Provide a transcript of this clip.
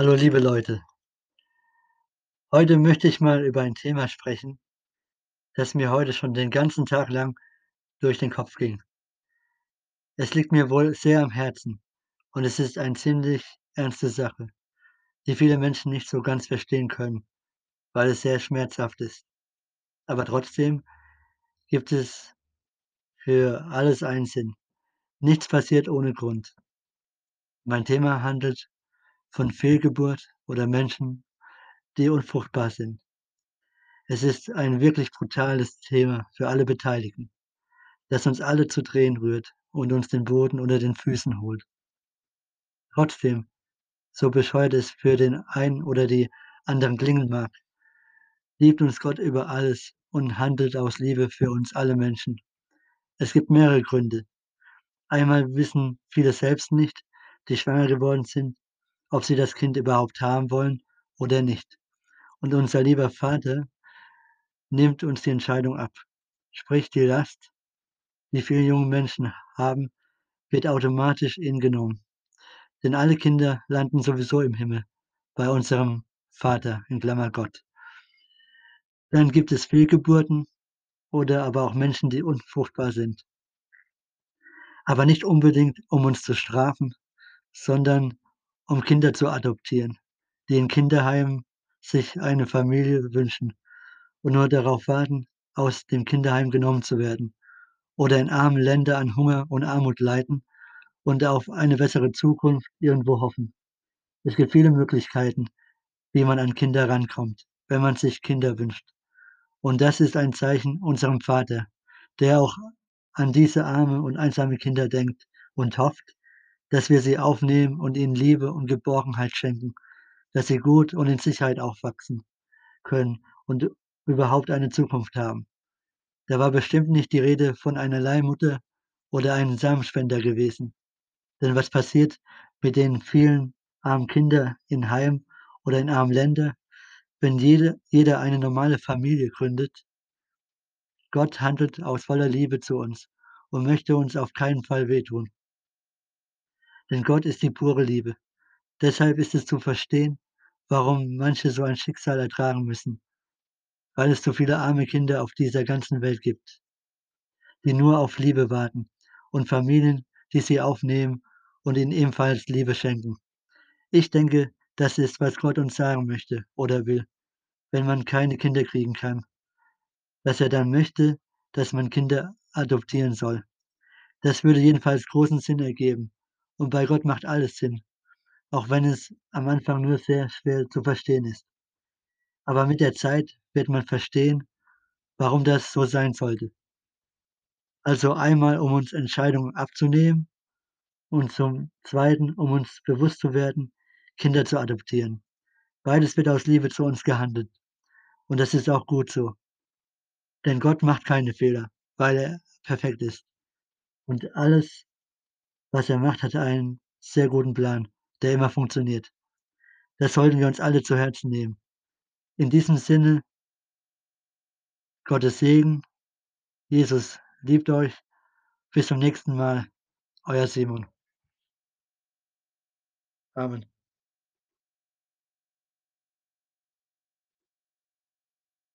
Hallo, liebe Leute. Heute möchte ich mal über ein Thema sprechen, das mir heute schon den ganzen Tag lang durch den Kopf ging. Es liegt mir wohl sehr am Herzen und es ist eine ziemlich ernste Sache, die viele Menschen nicht so ganz verstehen können, weil es sehr schmerzhaft ist. Aber trotzdem gibt es für alles einen Sinn. Nichts passiert ohne Grund. Mein Thema handelt von Fehlgeburt oder Menschen, die unfruchtbar sind. Es ist ein wirklich brutales Thema für alle Beteiligten, das uns alle zu Tränen rührt und uns den Boden unter den Füßen holt. Trotzdem, so bescheuert es für den einen oder die anderen klingen mag, liebt uns Gott über alles und handelt aus Liebe für uns alle Menschen. Es gibt mehrere Gründe. Einmal wissen viele selbst nicht, die schwanger geworden sind, ob sie das Kind überhaupt haben wollen oder nicht. Und unser lieber Vater nimmt uns die Entscheidung ab. Sprich, die Last, die viele junge Menschen haben, wird automatisch ihnen genommen. Denn alle Kinder landen sowieso im Himmel, bei unserem Vater, in Klammer Gott. Dann gibt es Fehlgeburten oder aber auch Menschen, die unfruchtbar sind. Aber nicht unbedingt, um uns zu strafen, sondern um Kinder zu adoptieren, die in Kinderheimen sich eine Familie wünschen und nur darauf warten, aus dem Kinderheim genommen zu werden oder in armen Länder an Hunger und Armut leiden und auf eine bessere Zukunft irgendwo hoffen. Es gibt viele Möglichkeiten, wie man an Kinder rankommt, wenn man sich Kinder wünscht. Und das ist ein Zeichen unserem Vater, der auch an diese arme und einsame Kinder denkt und hofft, dass wir sie aufnehmen und ihnen Liebe und Geborgenheit schenken, dass sie gut und in Sicherheit aufwachsen können und überhaupt eine Zukunft haben. Da war bestimmt nicht die Rede von einer Leihmutter oder einem Samenspender gewesen. Denn was passiert mit den vielen armen Kindern in Heim oder in armen Ländern, wenn jede, jeder eine normale Familie gründet? Gott handelt aus voller Liebe zu uns und möchte uns auf keinen Fall wehtun. Denn Gott ist die pure Liebe. Deshalb ist es zu verstehen, warum manche so ein Schicksal ertragen müssen, weil es so viele arme Kinder auf dieser ganzen Welt gibt, die nur auf Liebe warten und Familien, die sie aufnehmen und ihnen ebenfalls Liebe schenken. Ich denke, das ist, was Gott uns sagen möchte oder will, wenn man keine Kinder kriegen kann, dass er dann möchte, dass man Kinder adoptieren soll. Das würde jedenfalls großen Sinn ergeben. Und bei Gott macht alles Sinn, auch wenn es am Anfang nur sehr schwer zu verstehen ist. Aber mit der Zeit wird man verstehen, warum das so sein sollte. Also einmal, um uns Entscheidungen abzunehmen und zum Zweiten, um uns bewusst zu werden, Kinder zu adoptieren. Beides wird aus Liebe zu uns gehandelt. Und das ist auch gut so. Denn Gott macht keine Fehler, weil er perfekt ist. Und alles, was er macht, hat einen sehr guten Plan, der immer funktioniert. Das sollten wir uns alle zu Herzen nehmen. In diesem Sinne, Gottes Segen, Jesus liebt euch. Bis zum nächsten Mal, euer Simon. Amen.